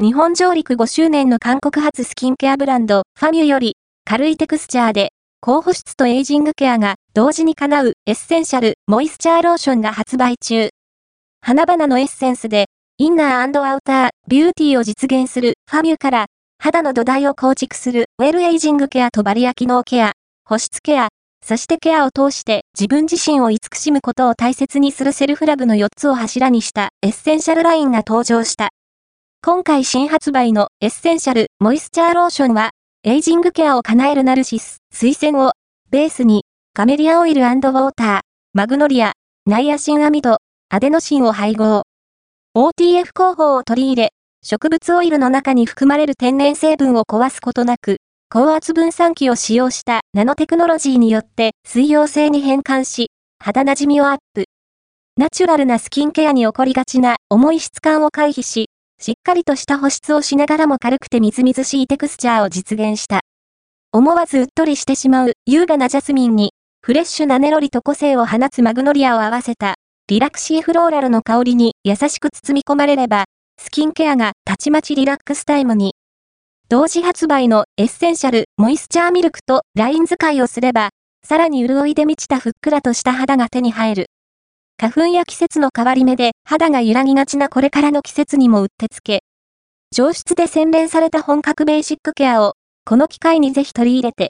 日本上陸5周年の韓国発スキンケアブランド、ファミュより、軽いテクスチャーで、高保湿とエイジングケアが同時に叶うエッセンシャルモイスチャーローションが発売中。花々のエッセンスで、インナーアウター、ビューティーを実現するファミュから、肌の土台を構築する well aging ケアとバリア機能ケア、保湿ケア、そしてケアを通して自分自身を慈しむことを大切にする self love の4つを柱にしたエッセンシャルラインが登場した。今回新発売のエッセンシャルモイスチャーローションは、エイジングケアを叶えるナルシス、水仙を、ベースに、カメリアオイルウォーター、マグノリア、ナイアシンアミド、アデノシンを配合。OTF 工法を取り入れ、植物オイルの中に含まれる天然成分を壊すことなく、高圧分散器を使用したナノテクノロジーによって水溶性に変換し、肌馴染みをアップ。ナチュラルなスキンケアに起こりがちな重い質感を回避し、しっかりとした保湿をしながらも軽くてみずみずしいテクスチャーを実現した。思わずうっとりしてしまう優雅なジャスミンに、フレッシュなネロリと個性を放つマグノリアを合わせた、リラクシーフローラルの香りに優しく包み込まれれば、スキンケアがたちまちリラックスタイムに。同時発売のエッセンシャルモイスチャーミルクとライン使いをすれば、さらに潤いで満ちたふっくらとした肌が手に入る。花粉や季節の変わり目で肌が揺らぎがちなこれからの季節にもうってつけ。上質で洗練された本格ベーシックケアを、この機会にぜひ取り入れて